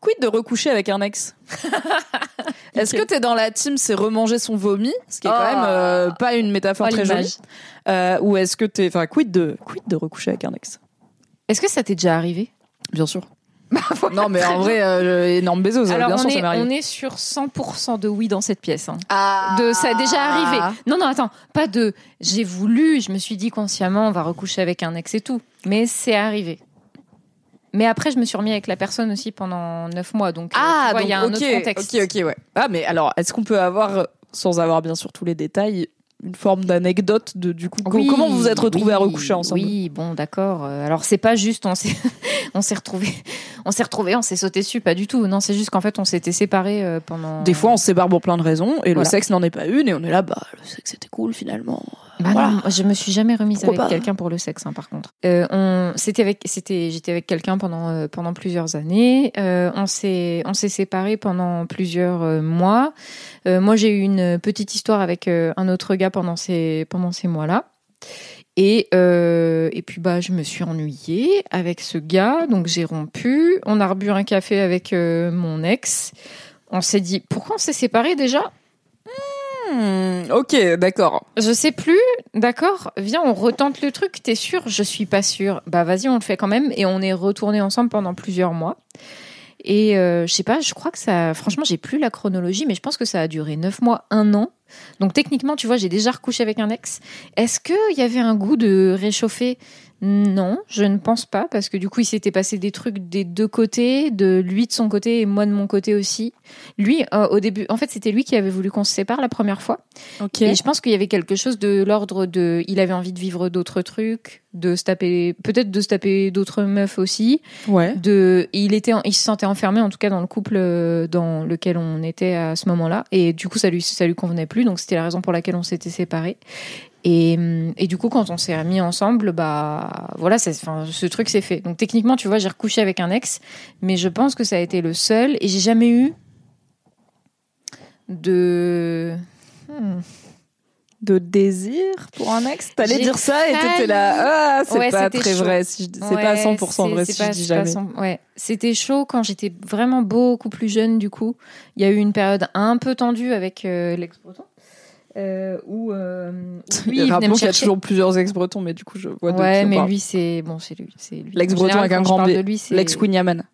Quid de recoucher avec un ex? Est-ce que t'es dans la team c'est remanger son vomi, ce qui est quand Oh. même euh, pas une métaphore Oh, très l'image. jolie, euh, ou est-ce que t'es, enfin, quid de quid de recoucher avec un ex? Est-ce que ça t'est déjà arrivé? Bien sûr. non, mais en vrai, euh, énorme Bezos, Alors bien on, sûr, ça est, m'est arrivé. on est sur 100% de oui dans cette pièce. hein. Ah. De ça a déjà arrivé. Non non attends, pas de j'ai voulu, je me suis dit consciemment on va recoucher avec un ex et tout, mais c'est arrivé. Mais après je me suis remis avec la personne aussi pendant 9 mois donc euh, Ah, il y a un autre contexte. ok, ok, ouais. Ah, mais alors, est-ce qu'on peut avoir, sans avoir bien sûr tous les détails, une forme d'anecdote de du coup Oui, comment vous vous êtes retrouvés à recoucher ensemble? Oui, bon, d'accord. Euh, Alors c'est pas juste on s'est on s'est retrouvés, on s'est retrouvés, on s'est sauté dessus, pas du tout. Non, c'est juste qu'en fait on s'était séparés euh, pendant. Des fois, on se sépare pour plein de raisons et le sexe n'en est pas une et on est là, bah le sexe c'était cool finalement. Bah Voilà. non, je me suis jamais remise Pourquoi avec pas quelqu'un pour le sexe, hein, par contre. Euh, on, c'était avec, c'était, j'étais avec quelqu'un pendant euh, pendant plusieurs années. Euh, on s'est on s'est séparés pendant plusieurs mois. Moi, j'ai eu une petite histoire avec un autre gars pendant ces pendant ces mois-là. Et, euh, et puis bah je me suis ennuyée avec ce gars, donc j'ai rompu. On a rebu un café avec euh, mon ex. On s'est dit pourquoi on s'est séparés déjà? Hmm, ok, d'accord. Je sais plus, d'accord. Viens, on retente le truc. T'es sûr? Je suis pas sûre. Bah vas-y, on le fait quand même. Et on est retournés ensemble pendant plusieurs mois. Et euh, je sais pas, je crois que ça. Franchement, j'ai plus la chronologie, mais je pense que ça a duré neuf mois, un an. Donc techniquement, tu vois, j'ai déjà recouché avec un ex. Est-ce qu'il y avait un goût de réchauffer? Non, je ne pense pas, parce que du coup, il s'était passé des trucs des deux côtés, de lui de son côté et moi de mon côté aussi. Lui, euh, au début, en fait, c'était lui qui avait voulu qu'on se sépare la première fois. Ok. Et je pense qu'il y avait quelque chose de l'ordre de, il avait envie de vivre d'autres trucs, de se taper, peut-être de se taper d'autres meufs aussi. Ouais. De, il était, en- il se sentait enfermé en tout cas dans le couple euh, dans lequel on était à ce moment-là. Et du coup, ça lui, ça lui convenait plus. Donc c'était la raison pour laquelle on s'était séparés. Et, et du coup, quand on s'est remis ensemble, bah voilà, enfin, ce truc s'est fait. Donc techniquement, tu vois, j'ai recouché avec un ex, mais je pense que ça a été le seul. Et j'ai jamais eu de Hmm. De désir pour un ex? T'allais dire ça et t'étais là, ah, c'est Ouais, pas très chaud. vrai. Si je- c'est Ouais, pas à 100% c'est- vrai si pas- je dis jamais. 100 ouais. C'était chaud quand j'étais vraiment beaucoup plus jeune, du coup. Il y a eu une période un peu tendue avec euh, l'ex-breton. Euh, où, euh, où lui, il qu'il y a toujours plusieurs ex-bretons, mais du coup, je vois de Ouais, on mais lui, c'est bon, c'est lui, c'est lui. L'ex-breton avec un grand B. de c'est- L'ex-Queen Yaman.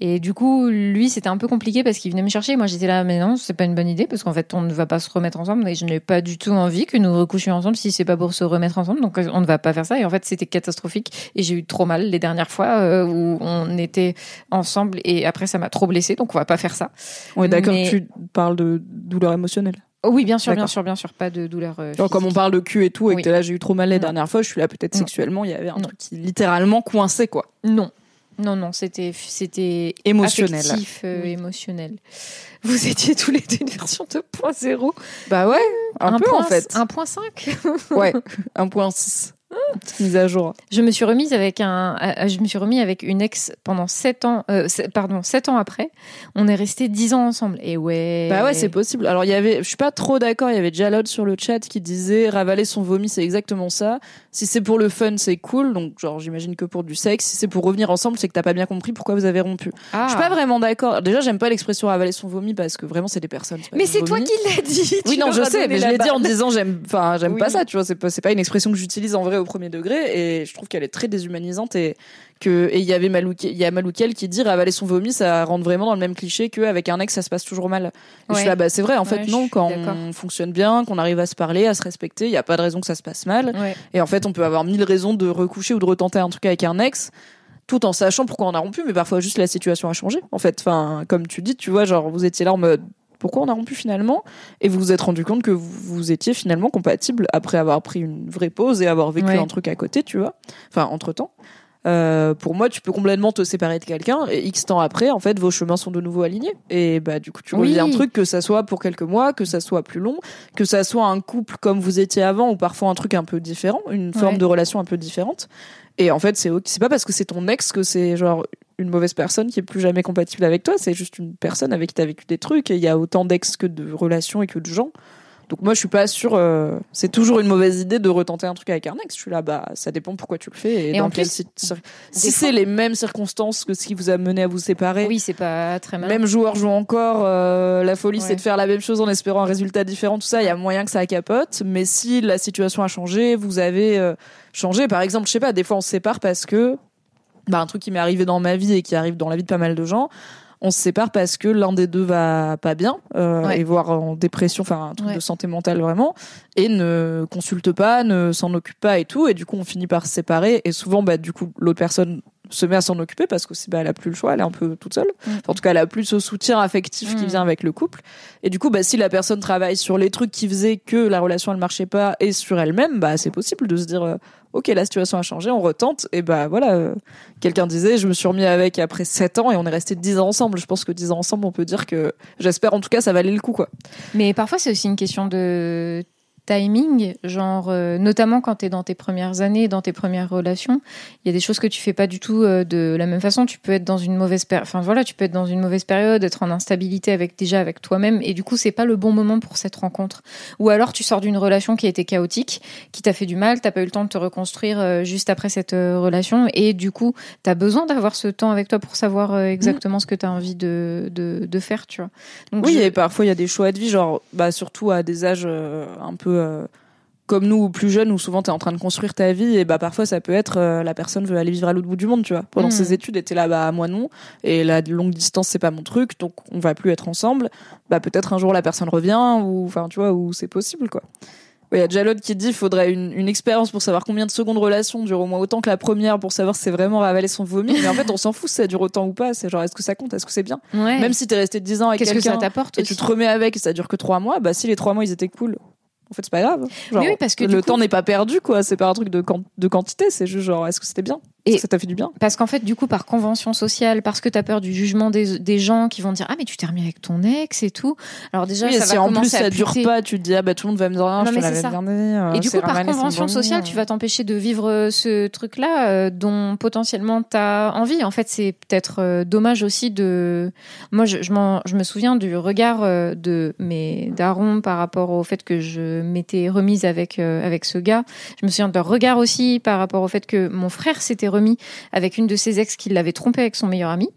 Et du coup, lui, c'était un peu compliqué parce qu'il venait me chercher. Moi, j'étais là, mais non, c'est pas une bonne idée parce qu'en fait, on ne va pas se remettre ensemble et je n'ai pas du tout envie que nous recouchions ensemble si c'est pas pour se remettre ensemble. Donc, on ne va pas faire ça. Et en fait, c'était catastrophique et j'ai eu trop mal les dernières fois euh, où on était ensemble et après, ça m'a trop blessé. Donc, on va pas faire ça. On est d'accord Mais- tu parles de douleur émotionnelle. Oh oui, bien sûr, bien sûr, bien sûr, pas de douleur. euh, Genre, comme on parle de cul et tout, et que Oui. là, j'ai eu trop mal les Non. dernières fois, je suis là peut-être sexuellement, il y avait un Non. truc qui littéralement coincé, quoi. Non. Non, non, c'était, c'était Émotionnel. affectif, euh, Oui. émotionnel. Vous étiez tous les deux une version 2.0. Bah ouais, un, peu point, en fait. 1.5. Ouais, 1.6. Petite mise à jour. Je me suis remise avec un, euh, je me suis remis avec une ex pendant 7 ans, euh, sept- pardon, 7 ans après. On est restés 10 ans ensemble. Et ouais. Bah ouais, c'est possible. Alors il y avait, je suis pas trop d'accord. Il y avait Jalod sur le chat qui disait ravaler son vomi, c'est exactement ça. Si c'est pour le fun, c'est cool. Donc genre j'imagine que pour du sexe. Si c'est pour revenir ensemble, c'est que t'as pas bien compris pourquoi vous avez rompu. Ah. Je suis pas vraiment d'accord. Déjà j'aime pas l'expression ravaler son vomi parce que vraiment c'est des personnes. Mais c'est toi qui l'as dit. Oui non je sais, mais je la l'ai dit en disant j'aime, enfin j'aime Oui. pas ça. Tu vois, c'est pas, c'est pas une expression que j'utilise en vrai au premier degré et je trouve qu'elle est très déshumanisante et que et il y avait Malouké, il y a Maloukel qui dit ravaler son vomi, ça rentre vraiment dans le même cliché qu'avec un ex ça se passe toujours mal. Et Je suis là, bah c'est vrai en fait Ouais, non quand on fonctionne bien, qu'on arrive à se parler, à se respecter, il y a pas de raison que ça se passe mal. Ouais. Et en fait on peut avoir mille raisons de recoucher ou de retenter un truc avec un ex tout en sachant pourquoi on a rompu mais parfois juste la situation a changé en fait enfin comme tu dis tu vois genre vous étiez là en mode pourquoi on a rompu finalement. Et vous vous êtes rendu compte que vous, vous étiez finalement compatible après avoir pris une vraie pause et avoir vécu Ouais. un truc à côté tu vois. Enfin entre temps pour moi tu peux complètement te séparer de quelqu'un et x temps après en fait vos chemins sont de nouveau alignés. Et bah du coup tu Oui. reviens un truc que ça soit pour quelques mois que ça soit plus long que ça soit un couple comme vous étiez avant ou parfois un truc un peu différent une forme de relation un peu différente. Et en fait c'est c'est pas parce que c'est ton ex que c'est genre une mauvaise personne qui est plus jamais compatible avec toi c'est juste une personne avec qui t'as vécu des trucs et il y a autant d'ex que de relations et que de gens Donc moi, je suis pas sûre. euh, c'est toujours une mauvaise idée de retenter un truc avec un ex. Je suis là, bah, ça dépend pourquoi tu le fais et, Et dans en plus, Si c'est les mêmes circonstances que ce qui vous a mené à vous séparer. Oui, c'est pas très mal. Même joueur joue encore. euh, la folie, Ouais. c'est de faire la même chose en espérant un résultat différent. Tout ça, il y a moyen que ça capote. Mais si la situation a changé, vous avez euh, changé. Par exemple, je sais pas, des fois on se sépare parce que bah, un truc qui m'est arrivé dans ma vie et qui arrive dans la vie de pas mal de gens. On se sépare parce que l'un des deux va pas bien euh, Ouais. et voire en dépression, enfin un truc Ouais. de santé mentale vraiment, et ne consulte pas, ne s'en occupe pas et tout, et du coup on finit par se séparer. Et souvent, bah du coup l'autre personne se met à s'en occuper parce que bah, elle a plus le choix, elle est un peu toute seule. Mm. En tout cas, elle a plus ce soutien affectif qui Mm. vient avec le couple. Et du coup, bah, si la personne travaille sur les trucs qui faisaient que la relation elle marchait pas et sur elle-même, bah c'est possible de se dire euh, ok la situation a changé, on retente. Et bah voilà, euh, quelqu'un disait je me suis remis avec après 7 ans et on est resté 10 ans ensemble. Je pense que 10 ans ensemble, on peut dire que j'espère en tout cas ça valait le coup quoi. Mais parfois, c'est aussi une question de timing, genre euh, notamment quand tu es dans tes premières années, dans tes premières relations, il y a des choses que tu fais pas du tout euh, de la même façon, tu peux être dans une mauvaise période enfin voilà, tu peux être dans une mauvaise période, être en instabilité avec déjà avec toi-même et du coup, c'est pas le bon moment pour cette rencontre. Ou alors tu sors d'une relation qui a été chaotique, qui t'a fait du mal, t'as pas eu le temps de te reconstruire euh, juste après cette relation et du coup, tu as besoin d'avoir ce temps avec toi pour savoir euh, exactement ce que tu as envie de, de, de faire, tu vois. Donc, Oui, je- et parfois il y a des choix de vie, genre bah surtout à des âges un peu euh, comme nous ou plus jeunes où souvent tu es en train de construire ta vie et bah parfois ça peut être euh, la personne veut aller vivre à l'autre bout du monde, tu vois. Pendant Mm. ses études, était là bah moi non et la longue distance c'est pas mon truc, donc on va plus être ensemble. Bah peut-être un jour la personne revient ou enfin tu vois où c'est possible quoi. Ouais, Il y a déjà l'autre qui dit il faudrait une, une expérience pour savoir combien de secondes relation dure au moins autant que la première pour savoir si c'est vraiment ravaler son vomi. Mais en fait, on s'en fout si ça dure autant ou pas. C'est genre, est-ce que ça compte? Est-ce que c'est bien? Ouais. Même si t'es resté 10 ans avec que quelqu'un ça et aussi tu te remets avec et ça dure que trois mois, bah si les trois mois ils étaient cool, en fait c'est pas grave. Genre, Mais oui, parce que le coup- temps n'est pas perdu quoi, c'est pas un truc de, de quantité, c'est juste genre est-ce que c'était bien? Et- ça t'a fait du bien Parce qu'en fait, du coup, par convention sociale, parce que tu as peur du jugement des, des gens qui vont dire Ah, mais tu t'es remis avec ton ex et tout. Alors, déjà, Oui, ça si va en plus ça dure pas, tu te dis ah bah tout le monde va me dire ah, Non, je mais te ça. euh, Et du coup, par convention sociale, euh. tu vas t'empêcher de vivre euh, ce truc-là euh, dont potentiellement tu as envie. En fait, c'est peut-être euh, dommage aussi de. Moi, je, je, je me souviens du regard euh, de mes darons par rapport au fait que je m'étais remise avec, euh, avec ce gars. Je me souviens de leur regard aussi par rapport au fait que mon frère s'était remis avec une de ses ex qui l'avait trompé avec son meilleur ami.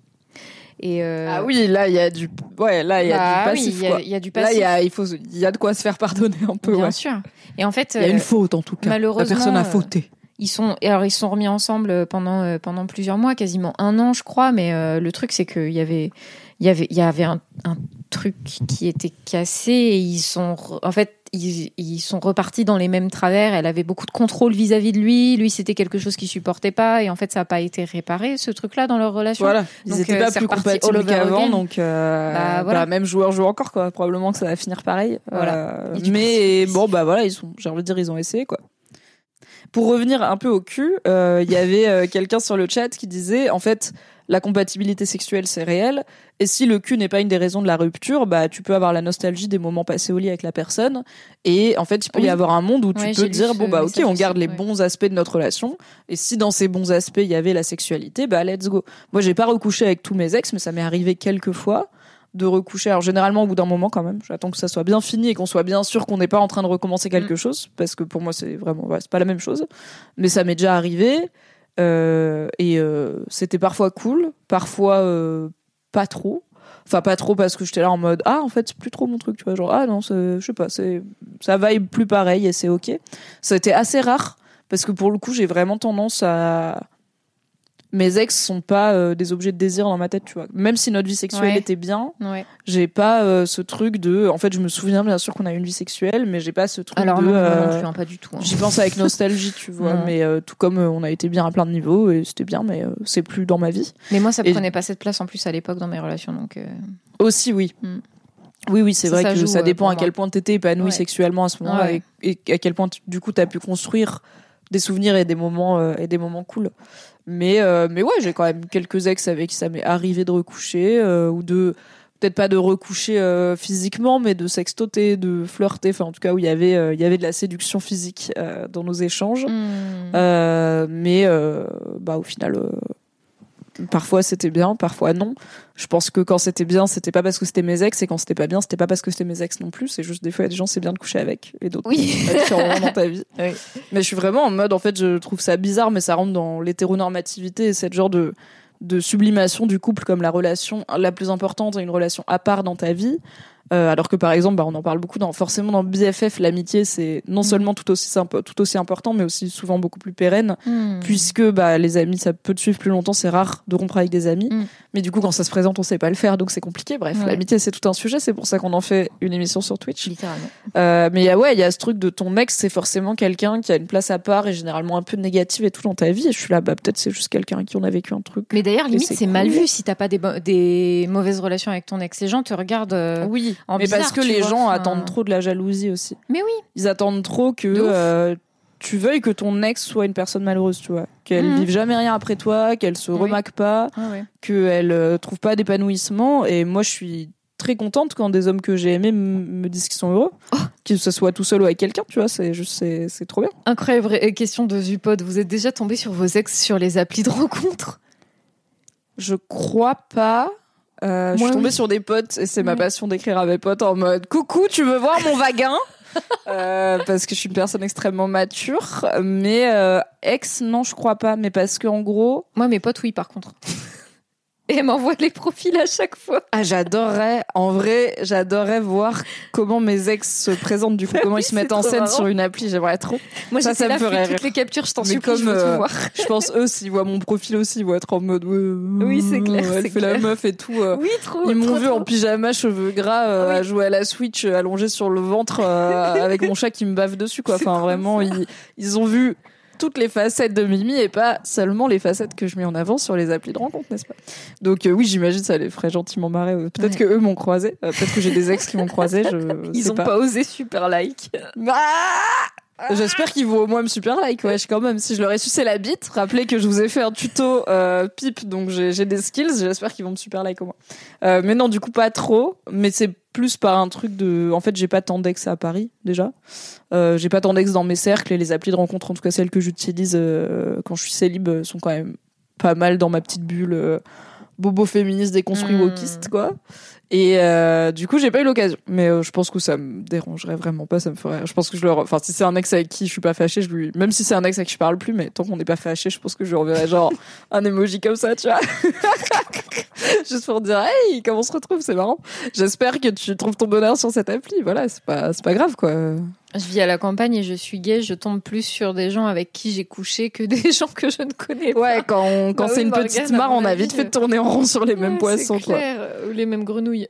Et euh, Ah oui, là il y a du ouais, là il y a bah du passif il y a- y, du Là passif. il y a il faut il y a de quoi se faire pardonner un peu bien ouais. sûr. Et en fait, Il y a euh, une faute en tout cas. malheureusement, la personne a euh, fauté. Ils sont alors ils sont remis ensemble euh, pendant euh, pendant plusieurs mois, quasiment un an, je crois. Mais euh, le truc c'est qu'il y avait il y avait il y avait un, un truc qui était cassé et ils sont en fait ils, ils sont repartis dans les mêmes travers. Elle avait beaucoup de contrôle vis-à-vis de lui. Lui, c'était quelque chose qu'il supportait pas. Et en fait, ça n'a pas été réparé, ce truc-là, dans leur relation. Voilà, ils Donc, étaient euh, pas plus compatibles qu'avant, donc euh, Bah, voilà. bah, même joueur joue encore quoi. Probablement que ça va finir pareil. Voilà. Euh, mais coup, bon bah voilà, ils sont, j'ai envie de dire, ils ont essayé quoi. Pour revenir un peu au cul, euh, il y avait quelqu'un sur le chat qui disait en fait la compatibilité sexuelle c'est réel et si le cul n'est pas une des raisons de la rupture, bah tu peux avoir la nostalgie des moments passés au lit avec la personne et en fait il peut y avoir un monde où tu Ouais, peux dire bon bah ok on garde les ouais. bons aspects de notre relation et si dans ces bons aspects il y avait la sexualité, bah let's go. Moi j'ai pas recouché avec tous mes ex mais ça m'est arrivé quelques fois de recoucher. Alors généralement au bout d'un moment quand même, j'attends que ça soit bien fini et qu'on soit bien sûr qu'on n'est pas en train de recommencer quelque Mm. chose parce que pour moi c'est vraiment ouais, c'est pas la même chose. Mais ça m'est déjà arrivé et euh, c'était parfois cool, parfois euh, pas trop. Enfin pas trop parce que j'étais là en mode ah en fait c'est plus trop mon truc tu vois genre ah non je sais pas ça vibe plus pareil et c'est ok. Été assez rare parce que pour le coup j'ai vraiment tendance à mes ex sont pas euh, des objets de désir dans ma tête tu vois même si notre vie sexuelle Ouais. était bien Ouais. j'ai pas euh, ce truc de en fait je me souviens bien sûr qu'on a eu une vie sexuelle mais j'ai pas ce truc Alors de non, euh, non plus, hein, pas du tout. hein. j'y pense avec nostalgie tu vois mais euh, tout comme euh, on a été bien à plein de niveaux et c'était bien mais euh, c'est plus dans ma vie Mais moi, ça Et- prenait pas cette place en plus à l'époque dans mes relations, donc. euh, aussi oui Mm. oui oui c'est vrai ça que joue, ça euh, dépend à quel point t'étais épanoui sexuellement à ce moment-là et, et à quel point du coup t'as pu construire des souvenirs et des moments euh, et des moments cool mais euh, mais ouais j'ai quand même quelques ex avec qui ça m'est arrivé de recoucher euh, ou de peut-être pas de recoucher physiquement mais de sextoter de flirter enfin en tout cas où il y avait il y avait de la séduction physique dans nos échanges. Euh, mais bah au final Parfois c'était bien, parfois non. Je pense que quand c'était bien, c'était pas parce que c'était mes ex, et quand c'était pas bien, c'était pas parce que c'était mes ex non plus. C'est juste des fois, il y a des gens, c'est bien de coucher avec, et d'autres, Oui. ont dans ta vie. Mais je suis vraiment en mode, en fait, je trouve ça bizarre, mais ça rentre dans l'hétéronormativité et cette genre de, de sublimation du couple comme la relation la plus importante, une relation à part dans ta vie. Euh, alors que par exemple, bah, on en parle beaucoup dans forcément dans BFF, l'amitié c'est non seulement tout aussi simple, tout aussi important, mais aussi souvent beaucoup plus pérenne, Hmm. puisque bah les amis ça peut te suivre plus longtemps, c'est rare de rompre avec des amis, Mm. mais du coup quand ça se présente on sait pas le faire, donc c'est compliqué. Bref, Ouais. l'amitié c'est tout un sujet, c'est pour ça qu'on en fait une émission sur Twitch. Littéralement. Euh, mais il y a ouais, il y a ce truc de ton ex, c'est forcément quelqu'un qui a une place à part et généralement un peu négative et tout dans ta vie. Et je suis là, bah peut-être c'est juste quelqu'un qui en a vécu un truc. Mais d'ailleurs, limite, c'est mal vu si t'as pas des mauvaises relations avec ton ex. Les gens te regardent. euh, Oui, en mais parce que les vois, gens attendent trop de la jalousie aussi. Mais oui. Ils attendent trop que euh, tu veuilles que ton ex soit une personne malheureuse, tu vois. Qu'elle Mhm. vive jamais rien après toi, qu'elle se Oui. remarque pas, qu'elle euh, trouve pas d'épanouissement. Et moi, je suis très contente quand des hommes que j'ai aimés me disent qu'ils sont heureux. Oh. Que ce soit tout seul ou avec quelqu'un, tu vois, c'est juste, c'est c'est trop bien. Incroyable euh, question de Zupod. Vous êtes déjà tombé sur vos ex sur les applis de rencontre? Je crois pas. Euh, je suis tombée oui. sur des potes et c'est ma passion d'écrire à mes potes en mode coucou, tu veux voir mon vagin Euh, Parce que je suis une personne extrêmement mature, mais euh, ex non, je crois pas, mais parce que en gros, Moi, mes potes, oui, par contre. Et elle m'envoie les profils à chaque fois. ah j'adorerais, en vrai, j'adorerais voir comment mes ex se présentent du coup, comment Oui, ils se mettent en scène marrant. sur une appli, j'aimerais trop. Moi, Ça, ça me ferait toutes rire. les captures, je t'en supplie, je comme, veux euh, tout voir. Je pense eux s'ils voient mon profil aussi, ils vont être en mode ouais, Oui, c'est clair, Elle fait la clair. meuf et tout. euh, Oui, trop. Ils m'ont vu en pyjama, cheveux gras, euh, Oui. à jouer à la Switch, euh, allongé sur le ventre, euh, avec mon chat qui me bave dessus, quoi. Enfin, vraiment, ils, ils ont vu toutes les facettes de Mimi et pas seulement les facettes que je mets en avant sur les applis de rencontre, n'est-ce pas? Donc euh, oui, j'imagine ça les ferait gentiment marrer. Euh, Peut-être Ouais. que eux m'ont croisé, euh, peut-être que j'ai des ex qui m'ont croisé. Je Ils sais ont pas. osé super like. Ah J'espère qu'ils vont au moins me super like, wesh, quand même. Si je leur ai sucé la bite, rappelez que je vous ai fait un tuto euh, pipe, donc j'ai des skills, j'espère qu'ils vont me super like au moins. Mais non, du coup, pas trop, mais c'est plus par un truc de... En fait, j'ai pas tant d'ex à Paris, déjà. Euh, j'ai pas tant d'ex dans mes cercles, et les applis de rencontre, en tout cas celles que j'utilise euh, quand je suis célib, euh, sont quand même pas mal dans ma petite bulle bobo féministe déconstruit Hmm. wokiste, quoi. Et euh, du coup, j'ai pas eu l'occasion. Mais euh, je pense que ça me dérangerait vraiment pas, ça me ferait. Je pense que je leur. Enfin, si c'est un ex avec qui je suis pas fâchée, je lui. Même si c'est un ex avec qui je parle plus, mais tant qu'on n'est pas fâché, je pense que je lui enverrai genre un emoji comme ça, tu vois. Juste pour dire, hey, comment on se retrouve, c'est marrant. J'espère que tu trouves ton bonheur sur cette appli. Voilà, c'est pas, c'est pas grave, quoi. Je vis à la campagne et je suis gay. Je tombe plus sur des gens avec qui j'ai couché que des gens que je ne connais pas. Ouais, quand, on- quand Bah c'est oui, une Morgane, petite mare, on a vite fait euh, de tourner en rond sur les mêmes poissons, quoi. Ou les mêmes grenouilles.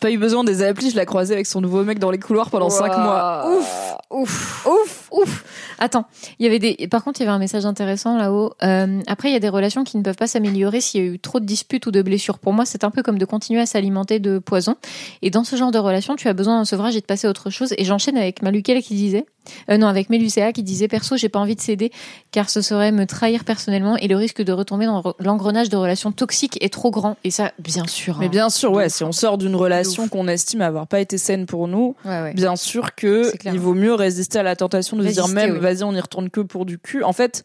Pas eu besoin des applis, je l'ai croisé avec son nouveau mec dans les couloirs pendant cinq Waouh. mois. Ouf, ouf, ouf, ouf. Attends, il y avait des. Par contre, il y avait un message intéressant là-haut. Euh, après, il y a des relations qui ne peuvent pas s'améliorer s'il y a eu trop de disputes ou de blessures. Pour moi, c'est un peu comme de continuer à s'alimenter de poison. Et dans ce genre de relation, tu as besoin d'un sevrage et de passer à autre chose. Et j'enchaîne avec Maluquel qui disait, euh, non, avec Mélucéa qui disait, perso, j'ai pas envie de céder car ce serait me trahir personnellement et le risque de retomber dans l'engrenage de relations toxiques est trop grand. Et ça, bien sûr. Mais hein. bien sûr, ouais, si on sort d'une relation qu'on estime avoir pas été saine pour nous, Ouais, ouais. bien sûr que il vaut mieux résister à la tentation de se dire même, oui. vas-y, on y retourne que pour du cul. En fait,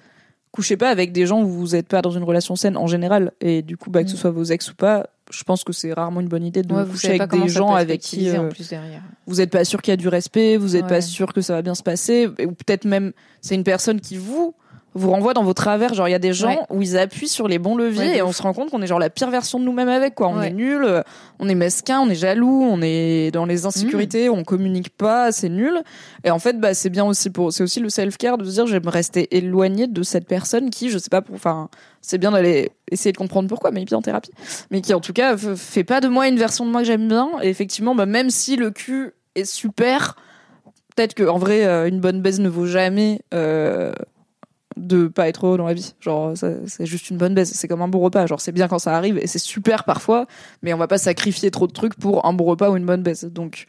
couchez pas avec des gens où vous êtes pas dans une relation saine en général. Et du coup, bah, que ce Mm. soit vos ex ou pas, je pense que c'est rarement une bonne idée de Ouais, vous coucher avec des gens avec qui en euh, plus derrière. vous êtes pas sûr qu'il y a du respect, vous êtes Ouais. pas sûr que ça va bien se passer, ou peut-être même c'est une personne qui vous vous renvoie dans vos travers. Genre il y a des gens Ouais. où ils appuient sur les bons leviers Ouais, et on se rend compte qu'on est genre la pire version de nous-mêmes avec quoi. On Ouais. est nul, euh, on est mesquin, on est jaloux, on est dans les insécurités, on communique pas, c'est nul. Et en fait bah c'est bien aussi pour c'est aussi le self-care de se dire je vais me rester éloigné de cette personne qui je sais pas pour enfin c'est bien d'aller essayer de comprendre pourquoi mais bien en thérapie mais qui en tout cas fait pas de moi une version de moi que j'aime bien et effectivement bah, même si le cul est super peut-être que en vrai euh, une bonne baise ne vaut jamais euh, de pas être heureux dans la vie genre c'est juste une bonne baise c'est comme un bon repas genre c'est bien quand ça arrive et c'est super parfois mais on va pas sacrifier trop de trucs pour un bon repas ou une bonne baise donc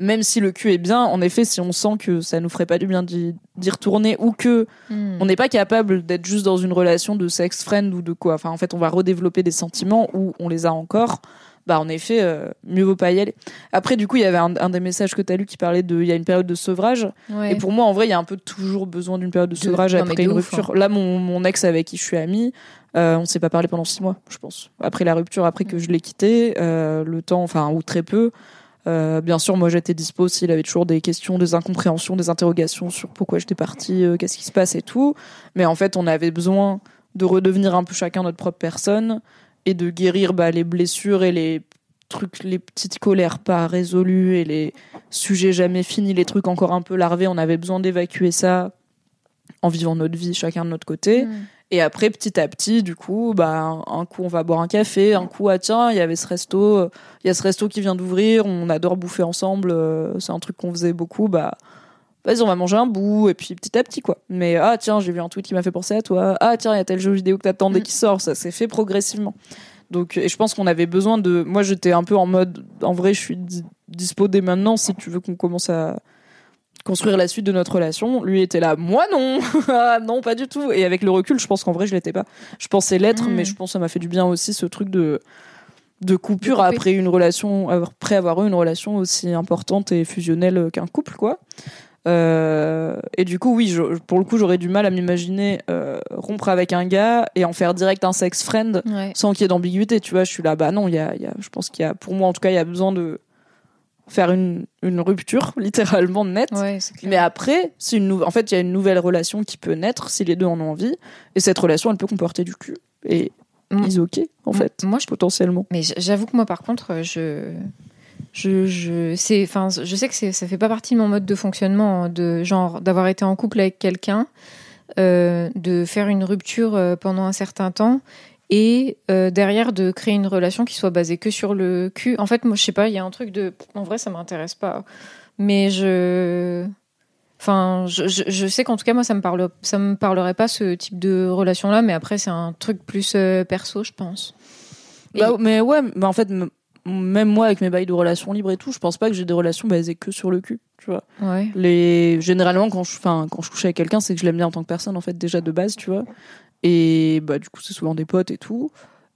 même si le cul est bien en effet si on sent que ça nous ferait pas du bien d'y d'y retourner ou que Hmm. on n'est pas capable d'être juste dans une relation de sex friend ou de quoi. Enfin, en fait, on va redévelopper des sentiments où on les a encore. Bah en effet, euh, mieux vaut pas y aller. Après, du coup, il y avait un, un des messages que tu as lu qui parlait de, il y a une période de sevrage. Ouais. Et pour moi, en vrai, il y a un peu toujours besoin d'une période de sevrage après une ouf, hein. rupture. Là, mon, mon ex avec qui je suis amie, euh, on s'est pas parlé pendant six mois, je pense. Après la rupture, après que je l'ai quitté, euh, le temps, enfin, ou très peu. Euh, bien sûr, moi j'étais dispo s'il avait toujours des questions, des incompréhensions, des interrogations sur pourquoi j'étais partie, euh, qu'est-ce qui se passe et tout. Mais en fait, on avait besoin de redevenir un peu chacun notre propre personne et de guérir bah, les blessures et les trucs, les petites colères pas résolues et les sujets jamais finis, les trucs encore un peu larvés. On avait besoin d'évacuer ça en vivant notre vie chacun de notre côté. Mm. Et après, petit à petit, du coup, bah, un, coup, on va boire un café, un coup, ah tiens, il y avait ce resto, euh, il y a ce resto qui vient d'ouvrir, on adore bouffer ensemble, euh, c'est un truc qu'on faisait beaucoup, bah, vas-y, on va manger un bout, et puis petit à petit, quoi. Mais, ah tiens, j'ai vu un tweet qui m'a fait penser à toi, ah tiens, il y a tel jeu vidéo que t'attendais Mm. qui sort, ça s'est fait progressivement. Donc, et je pense qu'on avait besoin de, moi, j'étais un peu en mode, en vrai, je suis di- dispo dès maintenant, si tu veux qu'on commence à, construire la suite de notre relation. Lui était là, moi non, Ah, non pas du tout. Et avec le recul, je pense qu'en vrai je l'étais pas. Je pensais l'être, Mm. mais je pense que ça m'a fait du bien aussi ce truc de de coupure De après une relation, après avoir eu une relation aussi importante et fusionnelle qu'un couple, quoi. Euh, et du coup, oui, je- pour le coup, j'aurais du mal à m'imaginer euh, rompre avec un gars et en faire direct un sex friend Ouais. sans qu'il y ait d'ambiguïté. Tu vois, je suis là, bah non, il y a, il y a- je pense qu'il y a, pour moi en tout cas, il y a besoin de faire une, une rupture littéralement nette. Ouais. Mais après, c'est une en fait, il y a une nouvelle relation qui peut naître si les deux en ont envie. Et cette relation, elle peut comporter du cul. Et ils ok, en fait, Moi, je potentiellement. Mais j'avoue que moi, par contre, je, je, je, c'est, enfin, je sais que c'est, ça fait pas partie de mon mode de fonctionnement, hein, de genre d'avoir été en couple avec quelqu'un, euh, de faire une rupture euh, pendant un certain temps et euh, derrière de créer une relation qui soit basée que sur le cul. En fait, moi, je sais pas, il y a un truc de, en vrai, ça m'intéresse pas. Mais je, Enfin, je, je, je sais qu'en tout cas, moi, ça me parle, ça me parlerait pas ce type de relation-là, mais après, c'est un truc plus euh, perso, je pense. Et- Bah, mais ouais, mais en fait, même moi, avec mes bails de relations libres et tout, je pense pas que j'ai des relations basées que sur le cul. Tu vois. Ouais. Les... Généralement, quand je, enfin, quand je couche avec quelqu'un, c'est que je l'aime bien en tant que personne, en fait, déjà de base, tu vois. Et bah, du coup, c'est souvent des potes et tout.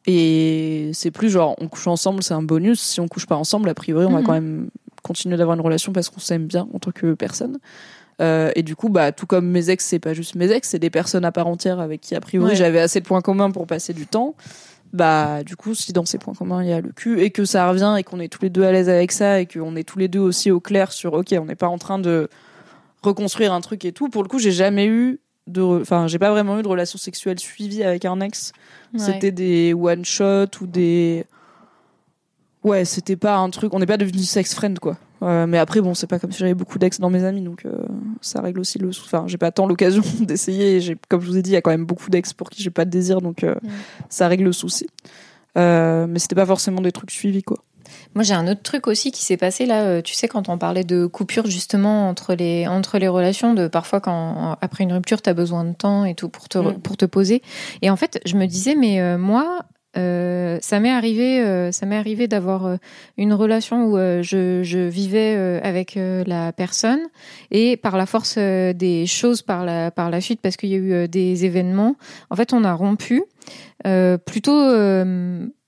Et c'est plus genre, on couche ensemble, c'est un bonus. Si on couche pas ensemble, a priori, on va Mhm. quand même continuer d'avoir une relation parce qu'on s'aime bien en tant que personne. Euh, et du coup, bah, tout comme mes ex, c'est pas juste mes ex, c'est des personnes à part entière avec qui, a priori, Ouais. j'avais assez de points communs pour passer du temps. Bah, du coup, si dans ces points communs, il y a le cul et que ça revient et qu'on est tous les deux à l'aise avec ça et qu'on est tous les deux aussi au clair sur, ok, on n'est pas en train de reconstruire un truc et tout. Pour le coup, j'ai jamais eu de, enfin, j'ai pas vraiment eu de relation sexuelle suivie avec un ex. Ouais. C'était des one shot ou des, ouais, c'était pas un truc, on n'est pas devenu sex friend quoi. Euh, mais après, bon, c'est pas comme si j'avais beaucoup d'ex dans mes amis, donc euh, ça règle aussi le. Enfin, j'ai pas tant l'occasion d'essayer. j'ai- Comme je vous ai dit, il y a quand même beaucoup d'ex pour qui j'ai pas de désir, donc euh, ça règle le souci. Mais c'était pas forcément des trucs suivis quoi. Moi, j'ai un autre truc aussi qui s'est passé là. Tu sais, quand on parlait de coupure justement entre les entre les relations, de parfois quand après une rupture, t'as besoin de temps et tout pour te Mm. pour te poser. Et en fait, je me disais, mais moi. Euh, ça m'est arrivé, euh, ça m'est arrivé d'avoir euh, une relation où euh, je, je vivais avec la personne et par la force des choses par la par la suite parce qu'il y a eu des événements. En fait, on a rompu plutôt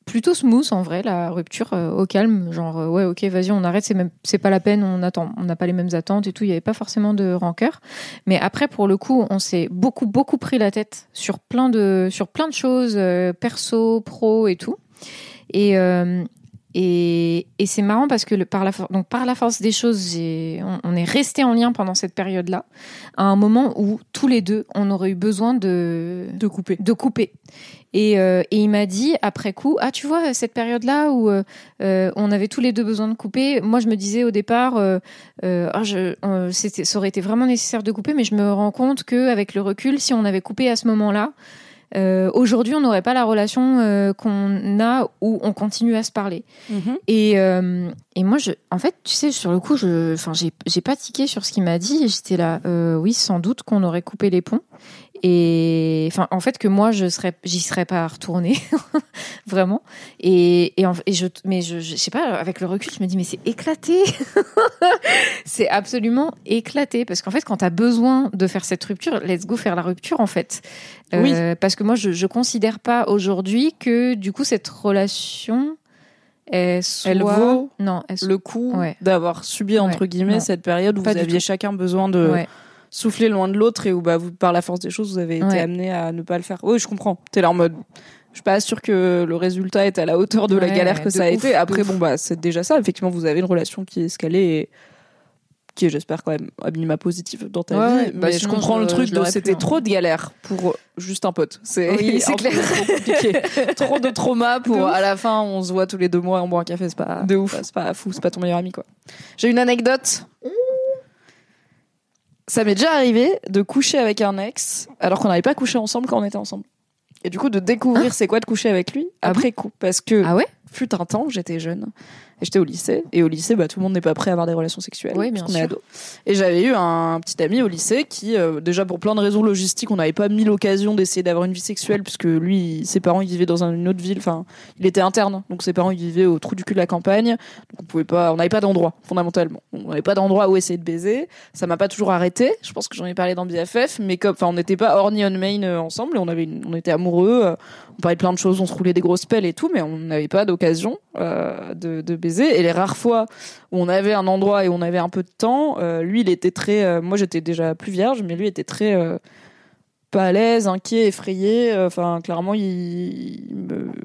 plutôt smooth en vrai la rupture euh, au calme. Genre euh, ouais ok vas-y on arrête c'est même c'est pas la peine on attend on n'a pas les mêmes attentes et tout il y avait pas forcément de rancœur. Mais après pour le coup on s'est beaucoup beaucoup pris la tête sur plein de sur plein de choses euh, perso pro et tout. Et euh, et, et c'est marrant parce que le, par la for- donc par la force des choses on, on est resté en lien pendant cette période là à un moment où tous les deux on aurait eu besoin de De couper. de couper. Et, euh, et il m'a dit après coup, ah tu vois cette période-là où euh, euh, on avait tous les deux besoin de couper. Moi je me disais au départ, euh, je, euh, c'était, ça aurait été vraiment nécessaire de couper, mais je me rends compte que avec le recul, si on avait coupé à ce moment-là, euh, aujourd'hui on n'aurait pas la relation euh, qu'on a où on continue à se parler. Et, euh, et moi, je, en fait, tu sais, sur le coup, je, enfin, j'ai, j'ai pas tiqué sur ce qu'il m'a dit. et J'étais là, euh, oui, sans doute qu'on aurait coupé les ponts. Et enfin, en fait, que moi, je serais, j'y serais pas retournée, vraiment. Et, et, en- et je, mais je, je, sais pas, avec le recul, je me dis, mais c'est éclaté. c'est absolument éclaté. Parce qu'en fait, quand t'as besoin de faire cette rupture, let's go faire la rupture, en fait. Euh, Parce que moi, je, je considère pas aujourd'hui que, du coup, cette relation, elle, soit... Elle vaut non, elle le coup Ouais. d'avoir subi entre guillemets cette période où Pas vous aviez tout. chacun besoin de Ouais. Souffler loin de l'autre et où bah vous par la force des choses vous avez été Ouais. amené à ne pas le faire. Oui, je comprends. T'es là en mode je suis pas sûre que le résultat est à la hauteur de la Ouais, galère que ça a ouf, été. Après bon bah c'est déjà ça. Effectivement, vous avez une relation qui est escalée et qui est j'espère quand même à minima positive dans ta Ouais, vie. ouais. Bah, mais je comprends je- le truc de c'était hein. trop de galère pour juste un pote. C'est Oui, clair. trop compliqué. trop de trauma pour De à la fin on se voit tous les deux mois on boit un café c'est pas De ouf. c'est pas fou c'est pas ton meilleur ami quoi j'ai une anecdote ça m'est déjà arrivé de coucher avec un ex alors qu'on n'avait pas couché ensemble quand on était ensemble. Et du coup de découvrir c'est quoi de coucher avec lui Ah après coup. Parce que Ah ouais? Fut un temps j'étais jeune. Et j'étais au lycée. Et au lycée bah tout le monde n'est pas prêt à avoir des relations sexuelles Oui, bien qu'on est ado. Et j'avais eu un petit ami au lycée qui euh, déjà pour plein de raisons logistiques on n'avait pas mis l'occasion d'essayer d'avoir une vie sexuelle puisque lui ses parents ils vivaient dans un- une autre ville. Enfin il était interne. Donc ses parents ils vivaient au trou du cul de la campagne. Donc on pouvait pas on n'avait pas d'endroit fondamentalement. On n'avait pas d'endroit où essayer de baiser. Ça m'a pas toujours arrêté. Je pense que j'en ai parlé dans BFF mais comme enfin on n'était pas horny on main euh, ensemble. Et on avait une- on était amoureux. Euh, on parlait de plein de choses, on se roulait des grosses pelles et tout, mais on n'avait pas d'occasion euh, de, baiser. Et les rares fois où on avait un endroit et on avait un peu de temps, euh, lui, il était très. euh, moi, j'étais déjà plus vierge, mais lui était très pas à l'aise, inquiet, effrayé. Euh, Enfin, clairement, il,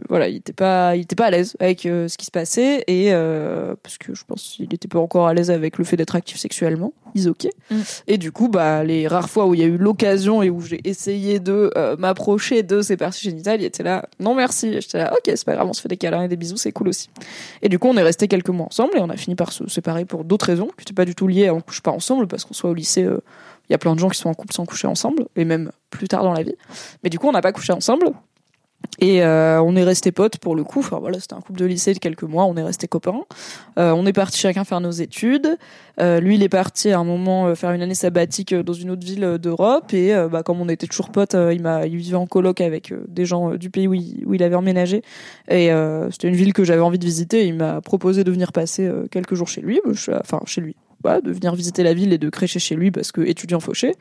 voilà, il était pas, il était pas à l'aise avec euh, ce qui se passait et euh, parce que je pense qu'il était pas encore à l'aise avec le fait d'être actif sexuellement. Ok. Mm. Et du coup, bah, les rares fois où il y a eu l'occasion et où j'ai essayé de euh, m'approcher de ses parties génitales, il était là, non merci. Et J'étais là, ok, c'est pas grave, on se fait des câlins et des bisous, c'est cool aussi. Et du coup, on est resté quelques mois ensemble et on a fini par se séparer pour d'autres raisons qui n'étaient pas du tout liées à on couche pas ensemble parce qu'on soit au lycée. Il y a plein de gens qui sont en couple sans coucher ensemble, et même plus tard dans la vie. Mais du coup, on n'a pas couché ensemble. Et euh, on est resté potes pour le coup. Enfin voilà, c'était un couple de lycée de quelques mois. On est resté copains. Euh, on est parti chacun faire nos études. Euh, lui, il est parti à un moment faire une année sabbatique dans une autre ville d'Europe. Et bah, comme on était toujours potes, il m'a, il vivait en coloc avec des gens du pays où il, où il avait emménagé. Et c'était une ville que j'avais envie de visiter. Il m'a proposé de venir passer quelques jours chez lui. Enfin chez lui. Voilà, de venir visiter la ville et de crécher chez lui parce que étudiant fauché.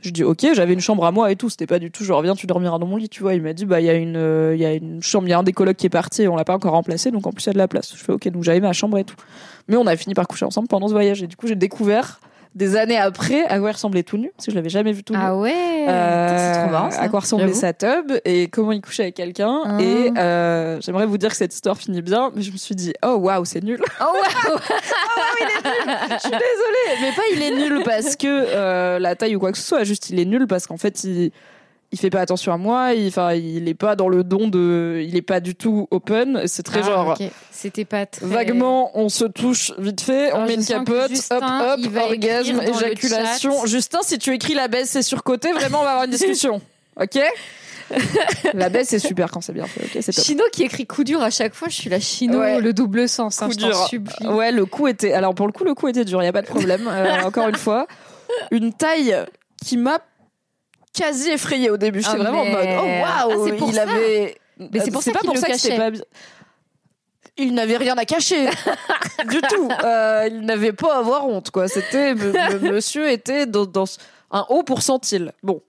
Je dis ok, j'avais une chambre à moi et tout, c'était pas du tout je reviens, tu dormiras dans mon lit, tu vois. Il m'a dit bah il y a une euh, il y a une chambre, il y a un des colocs qui est parti et on l'a pas encore remplacé donc en plus il y a de la place. Je fais ok, donc j'avais ma chambre et tout. Mais on a fini par coucher ensemble pendant ce voyage et du coup j'ai découvert des années après à quoi il ressemblait tout nu parce que je l'avais jamais vu tout nu. Ah ouais. Euh, C'est trop marrant ça. à quoi ressemblait sa tub et comment il couchait avec quelqu'un. Ah. et euh, j'aimerais vous dire que cette histoire finit bien mais je me suis dit oh waouh c'est nul. Oh ouais je suis désolée, mais pas il est nul parce que euh, la taille ou quoi que ce soit, juste il est nul parce qu'en fait il il fait pas attention à moi, il enfin il est pas dans le don de il est pas du tout open, c'est très Ah, genre ok. C'était pas très... vaguement on se touche vite fait, on Alors, met une capote, Justin, hop hop, orgasme, éjaculation. Justin, si tu écris la baisse c'est surcoté, vraiment on va avoir une discussion. OK? La baisse c'est super quand c'est bien fait. Top. Chino qui écrit coup dur à chaque fois, je suis la Chino, Ouais. le double sens, hein, Coup je. Ouais, le coup était. Alors pour le coup, le coup était dur. Il y a pas de problème. Euh, encore une fois, une taille qui m'a quasi effrayée au début. J'étais Ah, vraiment en mode oh Ah, waouh. il ça. avait. Mais c'est pour ça pas pour le ça que c'était pas. Il n'avait rien à cacher du tout. Euh, il n'avait pas à avoir honte quoi. C'était me- monsieur était dans, dans un haut pourcentile. Bon.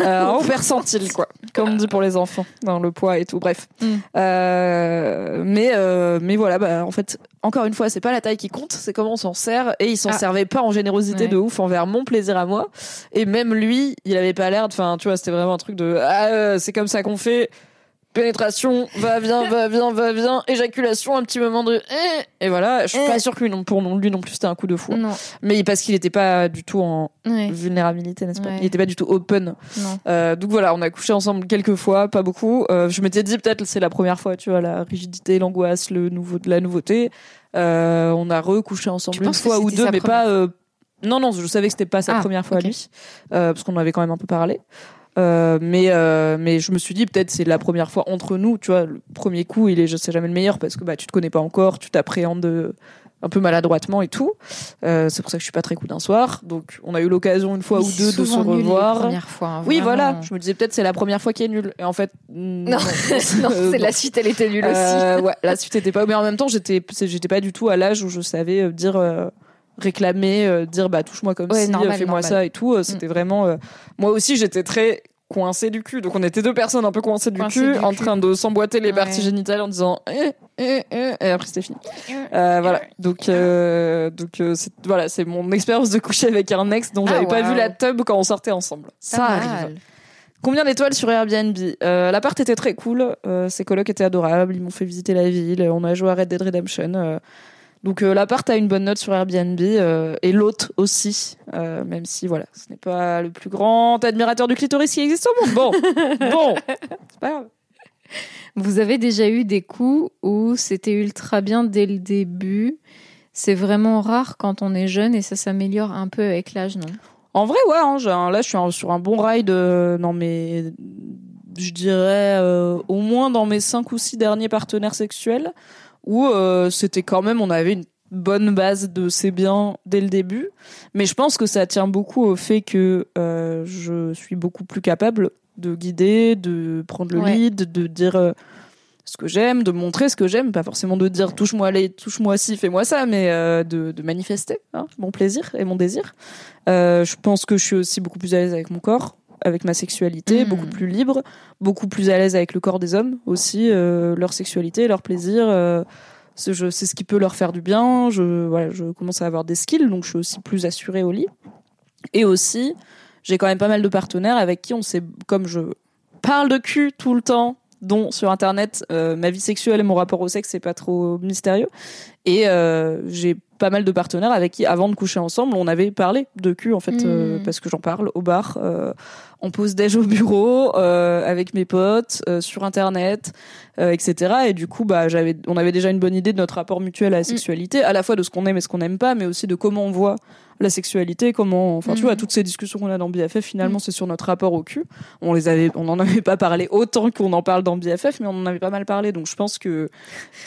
Euh, haut percentile quoi comme on dit pour les enfants dans le poids et tout bref Mm. Euh, mais euh, mais voilà bah en fait encore une fois c'est pas la taille qui compte c'est comment on s'en sert et il s'en Ah. servait pas en générosité Ouais. de ouf envers mon plaisir à moi et même lui il avait pas l'air de enfin tu vois c'était vraiment un truc de ah euh, c'est comme ça qu'on fait pénétration va vient va vient va vient éjaculation un petit moment de eh, et voilà je suis Eh. pas sûre que lui non pour lui non plus c'était un coup de fou Non, mais parce qu'il était pas du tout en ouais, vulnérabilité n'est-ce pas? Ouais. il était pas du tout open non. euh, donc voilà, on a couché ensemble quelques fois, pas beaucoup. Euh, je m'étais dit peut-être c'est la première fois, tu vois, la rigidité, l'angoisse, le nouveau, la nouveauté. Euh, on a recouché ensemble Tu une fois ou deux, mais pas. Non, non, je savais que c'était pas sa Ah, première fois à lui, parce qu'on en avait quand même un peu parlé. Euh, mais euh, mais je me suis dit peut-être c'est la première fois entre nous, tu vois, le premier coup il est je sais jamais le meilleur parce que bah tu te connais pas encore, tu t'appréhendes euh, un peu maladroitement et tout. Euh, c'est pour ça que je suis pas très coup d'un soir. Donc on a eu l'occasion une fois Mais ou deux de se revoir. fois, hein, Oui, voilà. Je me disais peut-être c'est la première fois qui est nul. Et en fait, Non, non, c'est la suite, elle était nulle aussi. Ouais, la suite était pas. Mais en même temps, j'étais, j'étais pas du tout à l'âge où je savais dire, réclamer, euh, dire bah touche-moi comme Ouais, si, euh, fais-moi ça et tout. Euh, C'était vraiment. euh, Moi aussi, j'étais très coincée du cul. Donc on était deux personnes un peu coincées du Coincées cul, du en train de s'emboîter les Ouais. parties génitales en disant. Eh, euh, euh, et après c'était fini. Euh, voilà. Donc, euh, donc euh, c'est voilà, c'est mon expérience de coucher avec un ex dont Ah, j'avais pas waouh. vu la tub quand on sortait ensemble. Ça Pas arrive. Combien d'étoiles sur Airbnb? Euh, L'appart était très cool. Euh, ses colocs étaient adorables. Ils m'ont fait visiter la ville. On a joué à Red Dead Redemption. euh. Donc euh, l'appart a une bonne note sur Airbnb euh, et l'hôte aussi. Euh, même si voilà, ce n'est pas le plus grand admirateur du clitoris qui existe au monde. Bon, bon, c'est pas grave. Vous avez déjà eu des coups où c'était ultra bien dès le début. C'est vraiment rare quand on est jeune et ça s'améliore un peu avec l'âge, non? En vrai, ouais. Hein, là, je suis sur un bon ride. euh, dans mes, je dirais au moins dans mes cinq ou six derniers partenaires sexuels, où euh, c'était quand même, on avait une bonne base de c'est bien dès le début. Mais je pense que ça tient beaucoup au fait que euh, je suis beaucoup plus capable de guider, de prendre le Ouais. lead, de dire euh, ce que j'aime, de montrer ce que j'aime, pas forcément de dire touche-moi les, touche-moi ci, fais-moi ça, mais euh, de, de manifester hein, mon plaisir et mon désir. Je pense que je suis aussi beaucoup plus à l'aise avec mon corps, avec ma sexualité, Mm. beaucoup plus libre, beaucoup plus à l'aise avec le corps des hommes aussi, euh, leur sexualité, leur plaisir. euh, c'est ce qui peut leur faire du bien. Je, voilà, je commence à avoir des skills, donc je suis aussi plus assurée au lit. Et aussi, j'ai quand même pas mal de partenaires avec qui on sait, comme je parle de cul tout le temps, dont sur internet, euh, ma vie sexuelle et mon rapport au sexe, c'est pas trop mystérieux. Et euh, j'ai pas mal de partenaires avec qui, avant de coucher ensemble, on avait parlé de cul, en fait, euh, Mm. parce que j'en parle au bar, euh, en pause déj au bureau, euh, avec mes potes, sur internet, etc. Et du coup, bah, j'avais, on avait déjà une bonne idée de notre rapport mutuel à la sexualité, à la fois de ce qu'on aime et ce qu'on n'aime pas, mais aussi de comment on voit la sexualité, comment, enfin, tu vois, toutes ces discussions qu'on a dans BFF, finalement, c'est sur notre rapport au cul. On les avait, on n'en avait pas parlé autant qu'on en parle dans BFF, mais on en avait pas mal parlé. Donc, je pense que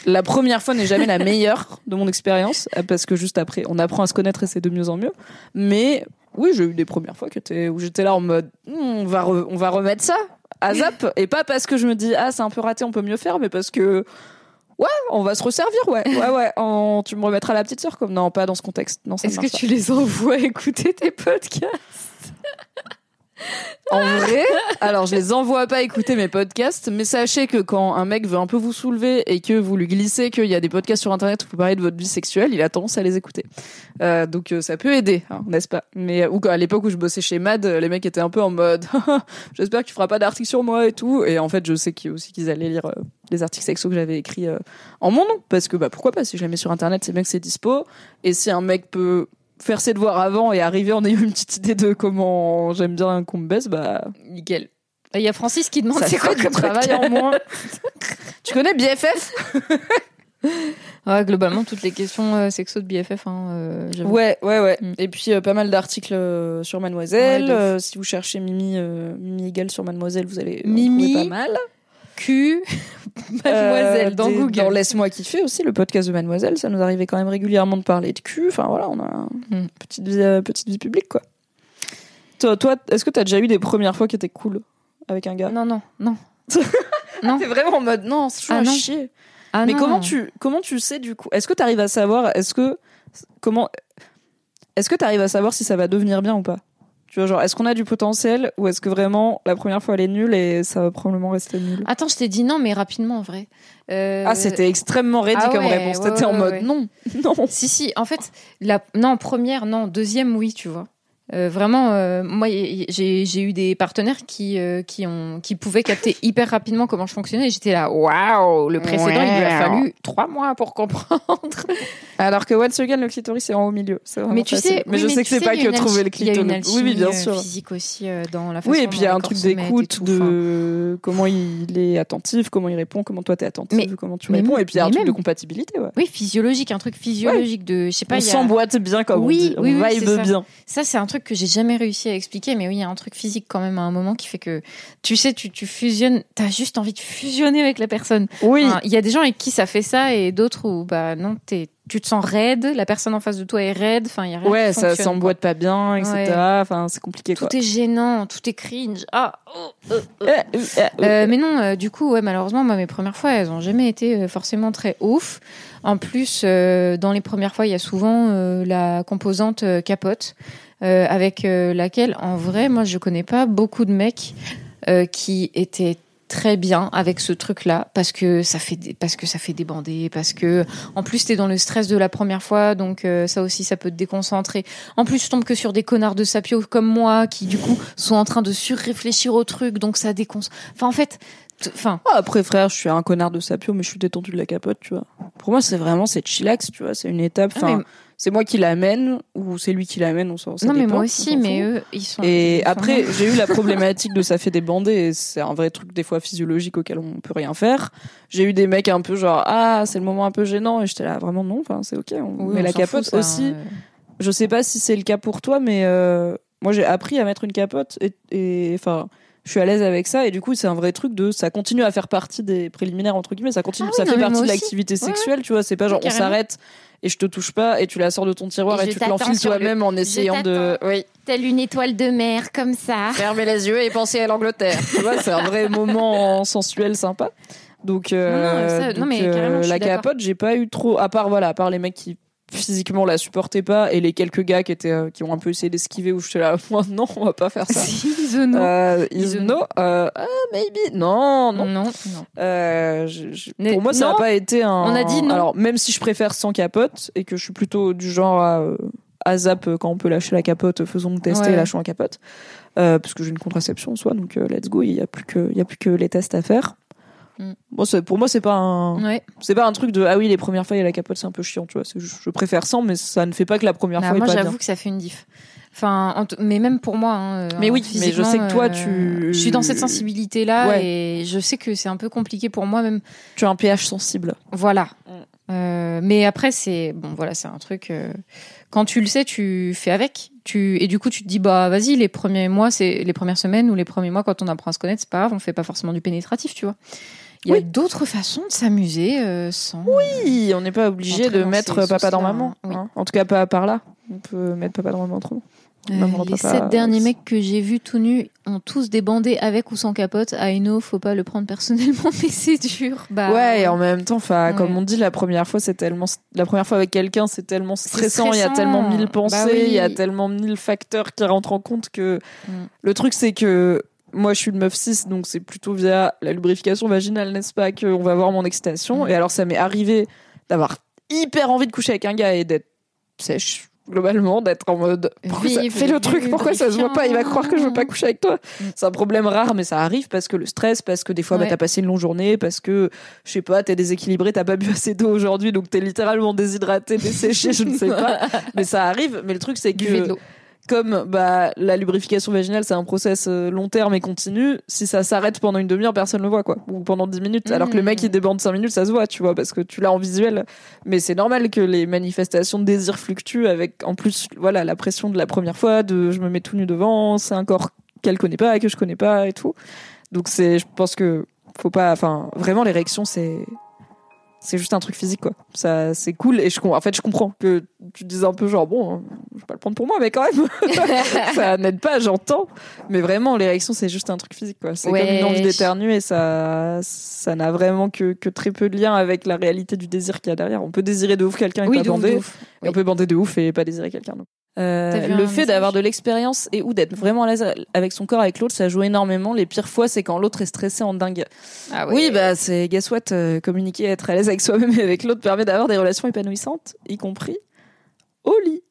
la première fois n'est jamais la meilleure de mon expérience, euh, parce que juste après, on apprend à se connaître et c'est de mieux en mieux. Mais oui, j'ai eu des premières fois étaient, où j'étais là en mode, Hmm, on va, re- on va remettre ça à zap, et pas parce que je me dis, ah, c'est un peu raté, on peut mieux faire, mais parce que, ouais, on va se resservir, ouais, ouais, ouais, en- tu me remettras la petite sœur, comme, non, pas dans ce contexte, non, Est-ce que tu les envoies écouter tes podcasts? En vrai, alors je les envoie pas écouter mes podcasts, mais sachez que quand un mec veut un peu vous soulever et que vous lui glissez qu'il y a des podcasts sur internet où vous parlez de votre vie sexuelle, il a tendance à les écouter. Euh, donc euh, ça peut aider, hein, n'est-ce pas? Mais ou à l'époque où je bossais chez Mad, euh, les mecs étaient un peu en mode j'espère que tu feras pas d'articles sur moi et tout. Et en fait, je sais aussi qu'ils allaient lire euh, les articles sexo que j'avais écrits euh, en mon nom parce que bah pourquoi pas? Si je les mets sur internet, c'est bien que c'est dispo et si un mec peut faire ses devoirs avant et arriver en ayant une petite idée de comment j'aime bien qu'on me baisse, bah Nickel. Il y a Francis qui demande c'est quoi comme travail en moins. tu connais BFF Ouais, globalement, toutes les questions euh, sexo de BFF, hein, euh. Ouais, ouais, ouais. Mm. Et puis euh, pas mal d'articles euh, sur Mademoiselle. Ouais, si vous cherchez Mimi, Mimi égale sur Mademoiselle, vous allez en Mimi. trouver pas mal. Q, mademoiselle, Euh, dans des- Google. Dans Laisse-moi kiffer aussi, le podcast de Mademoiselle, ça nous arrivait quand même régulièrement de parler de cul. Enfin voilà, on a une Mm. petite vie, euh, petite vie publique quoi. Toi, toi est-ce que t'as déjà eu des premières fois qui étaient cool avec un gars Non, non, non. non. T'es vraiment en mode non, c'est Ah chier. Ah Mais non. comment tu comment tu sais du coup Est-ce que tu arrives à savoir Est-ce que comment Est-ce que tu arrives à savoir si ça va devenir bien ou pas? Tu vois genre est-ce qu'on a du potentiel ou est-ce que vraiment la première fois elle est nulle et ça va probablement rester nul? Attends, je t'ai dit non, mais rapidement en vrai. Euh, Ah c'était extrêmement ready ah comme ouais, réponse. ouais, T'étais en mode non non. Si, si, en fait, la... non, première, non, deuxième, oui, tu vois. Euh, vraiment, euh, moi, j'ai eu des partenaires qui, euh, qui, ont, qui pouvaient capter hyper rapidement comment je fonctionnais. et J'étais là, waouh, le précédent, il lui a fallu trois mois pour comprendre. Alors que once again le clitoris c'est en haut milieu. Mais tu facile. sais, mais oui, je sais que c'est pas que trouver le alchi- il y a une clitoris. Oui oui bien sûr. physique aussi dans la façon Oui, et puis il y a un truc d'écoute, de comment il est attentif, comment il répond, comment toi t'es attentif, Mais- comment tu réponds, et puis il y a un truc de compatibilité. Ouais. Oui, physiologique, un truc physiologique de, je sais pas, on s'emboîte bien comme Oui, on dit, on vibe bien. Ça, c'est un truc que j'ai jamais réussi à expliquer, mais oui, il y a un truc physique quand même à un moment qui fait que, tu sais, tu, tu fusionnes, t'as juste envie de fusionner avec la personne. Oui, Enfin, Il y a des gens avec qui ça fait ça et d'autres où, bah non, t'es, tu te sens raide, la personne en face de toi est raide, enfin, il y a rien ouais, qui ça s'emboîte pas bien, etc. Ouais. Enfin, c'est compliqué quoi. quoi. Tout est gênant, tout est cringe. Ah, oh, oh, oh. Euh, euh, euh, mais non, euh, du coup, ouais, malheureusement, moi, mes premières fois, elles ont jamais été forcément très ouf. En plus, euh, dans les premières fois, il y a souvent la composante capote, euh, avec euh, laquelle, en vrai, moi, je connais pas beaucoup de mecs euh, qui étaient très bien avec ce truc-là parce que ça fait des, parce que ça fait débander, parce que en plus t'es dans le stress de la première fois, donc euh, ça aussi ça peut te déconcentrer. En plus, je tombe que sur des connards de sapio comme moi qui du coup sont en train de surréfléchir au truc, donc ça déconcentre. Enfin, en fait, enfin, Ah, après, frère, je suis un connard de sapio, mais je suis détendu de la capote, tu vois. Pour moi, c'est vraiment, c'est chillax, tu vois. C'est une étape. Ah, Enfin, mais- c'est moi qui l'amène ou c'est lui qui l'amène, on s'en non mais dépend, moi aussi, mais eux ils sont. Et ils après, j'ai eu la problématique de ça fait des bandés, c'est un vrai truc des fois physiologique auquel on peut rien faire. J'ai eu des mecs un peu genre ah c'est le moment un peu gênant et j'étais là vraiment non, enfin c'est ok. On Oui, met on la capote fout, ça, aussi. hein. Je sais pas si c'est le cas pour toi, mais euh, moi j'ai appris à mettre une capote et- et enfin. Je suis à l'aise avec ça et du coup c'est un vrai truc de ça continue à faire partie des préliminaires entre guillemets ça continue Ah oui, ça non, fait partie de l'activité Ouais, sexuelle tu vois c'est pas genre on s'arrête et je te touche pas et tu la sors de ton tiroir Et tu te l'enfiles le- toi-même en essayant de oui Telle une étoile de mer comme ça. fermer les yeux et penser à l'Angleterre. tu vois, c'est un vrai moment sensuel sympa. Donc, euh, Non, non, ça- non, donc, mais euh, la capote, j'ai pas eu trop. À part voilà, à part les mecs qui physiquement la supportaient pas et les quelques gars qui étaient euh, qui ont un peu essayé d'esquiver où j'étais là moi non on va pas faire ça Isono. euh, Isono. Euh, ah, maybe non non non, non. euh, je- je- Mais pour moi, ça n'a pas été un. On a dit non. Alors, même si je préfère sans capote et que je suis plutôt du genre à, euh, à zap euh, quand on peut lâcher la capote, faisons tester, Ouais. lâchons la capote. Euh, parce que j'ai une contraception en soi, donc let's go, il n'y a, plus que- il y a plus que les tests à faire. Mm. Pour moi, c'est pas un. Ouais. C'est pas un truc de ah oui les premières fois il y a la capote c'est un peu chiant tu vois je préfère sans mais ça ne fait pas que la première Bah, fois moi, j'avoue que ça fait une diff. Enfin, mais même pour moi. hein, Mais euh, oui, mais je sais que toi, tu- Je suis dans cette sensibilité-là Ouais. et je sais que c'est un peu compliqué pour moi, même. tu as un pH sensible Voilà. Mm. Euh, mais après, c'est bon, voilà, c'est un truc. euh, quand tu le sais, tu fais avec. Tu et du coup, tu te dis bah vas-y, les premiers mois, c'est les premières semaines ou les premiers mois quand on apprend à se connaître, c'est pas grave, on fait pas forcément du pénétratif, tu vois. Il y a Oui. d'autres façons de s'amuser euh, sans. Oui, on n'est pas obligé de mettre papa dans maman oui. hein. en tout cas pas par là on peut mettre papa dans maman autrement Euh, les sept derniers mecs que j'ai vus tout nus ont tous débandé avec ou sans capote. I know, faut pas le prendre personnellement, mais c'est dur. Bah, ouais, et en même temps, Ouais. comme on dit, la première fois, c'est tellement, la première fois avec quelqu'un, c'est tellement stressant. Il y a tellement mille pensées, Bah oui. il y a tellement mille facteurs qui rentrent en compte que Mm. le truc, c'est que moi, je suis une meuf 6, donc c'est plutôt via la lubrification vaginale, n'est-ce pas, qu'on va avoir mon excitation. Mm. Et alors, ça m'est arrivé d'avoir hyper envie de coucher avec un gars et d'être sèche. Globalement, d'être en mode ça fait le truc, pourquoi ça se voit pas, il va croire que je veux pas coucher avec toi. Mm. C'est un problème rare, mais ça arrive parce que le stress, parce que des fois, bah, t'as passé une longue journée, parce que, je sais pas, t'es déséquilibré, t'as pas bu assez d'eau aujourd'hui, donc t'es littéralement déshydraté, desséché, je ne sais pas. Mais ça arrive. Mais le truc, c'est que. Comme bah, la lubrification vaginale, c'est un process euh, long terme et continu, si ça s'arrête pendant une demi-heure, personne ne le voit, quoi. Ou pendant 10 minutes. Alors que le mec, il débande 5 minutes, ça se voit, tu vois, parce que tu l'as en visuel. Mais c'est normal que les manifestations de désir fluctuent avec, en plus, voilà, la pression de la première fois, de je me mets tout nu devant, c'est un corps qu'elle connaît pas, que je connais pas et tout. Donc c'est, je pense que faut pas, enfin, vraiment l'érection, c'est, c'est juste un truc physique, quoi. Ça, c'est cool et je, en fait, je comprends que tu dises un peu genre, bon, hein, je vais pas le prendre pour moi, mais quand même, ça n'aide pas, j'entends. Mais vraiment, l'érection, c'est juste un truc physique, quoi. C'est Ouais. comme une envie d'éternuer et ça, ça n'a vraiment que, que très peu de lien avec la réalité du désir qu'il y a derrière. On peut désirer de ouf quelqu'un et Oui, pas de ouf, bander. de ouf. Et on peut bander de ouf et pas désirer quelqu'un. Euh, le fait d'avoir de l'expérience et ou d'être vraiment à l'aise avec son corps, avec l'autre, ça joue énormément. Les pires fois, c'est quand l'autre est stressé en dingue. Ah ouais. Oui, bah c'est guess what, euh, communiquer, être à l'aise avec soi-même et avec l'autre permet d'avoir des relations épanouissantes, y compris au lit.